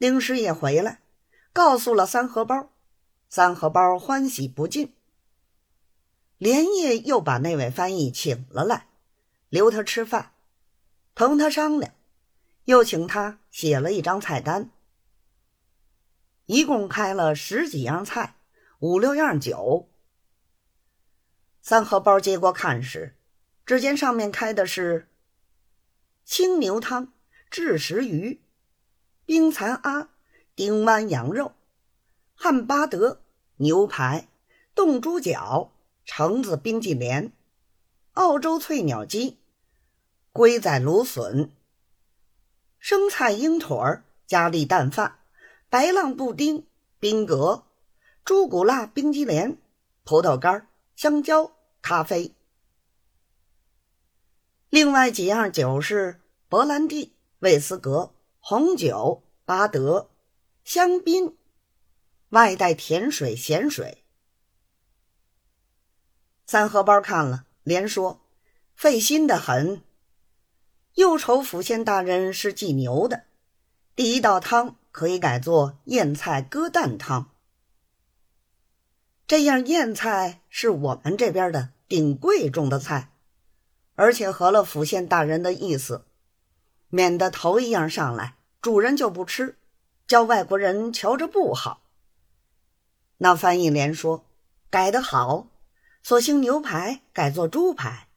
丁师爷回来，告诉了三荷包，三荷包欢喜不尽，连夜又把那位翻译请了来，留他吃饭，同他商量，又请他写了一张菜单，一共开了十几样菜，五六样酒。三荷包接过看时，只见上面开的是青牛汤、炙石鱼、冰蚕鸭、丁湾羊肉、汉巴德牛排、冻猪脚、橙子冰激凌、澳洲翠鸟鸡、龟仔芦笋、生菜鹰腿儿、咖喱蛋饭、白浪布丁、冰格、猪骨辣冰激凌、葡萄干、香蕉。咖啡，另外几样酒是勃兰地、威斯格、红酒、巴德、香槟，外带甜水、咸水。三荷包看了，连说费心的很。又愁府县大人是忌牛的，第一道汤可以改做燕菜鸽蛋汤。这样燕菜是我们这边的顶贵重的菜，而且合了府县大人的意思，免得头一样上来主人就不吃，叫外国人瞧着不好。那翻译连说改得好，索性牛排改做猪排。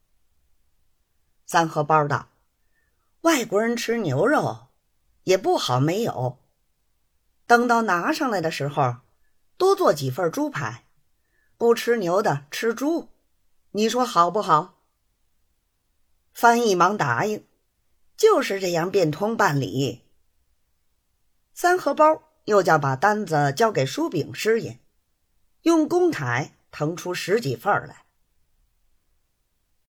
三荷包道：“外国人吃牛肉也不好，没有。等到拿上来的时候，多做几份猪排。”不吃牛的吃猪，你说好不好？翻译忙答应，就是这样变通办理。三荷包又叫把单子交给书饼师爷，用公台腾出十几份来。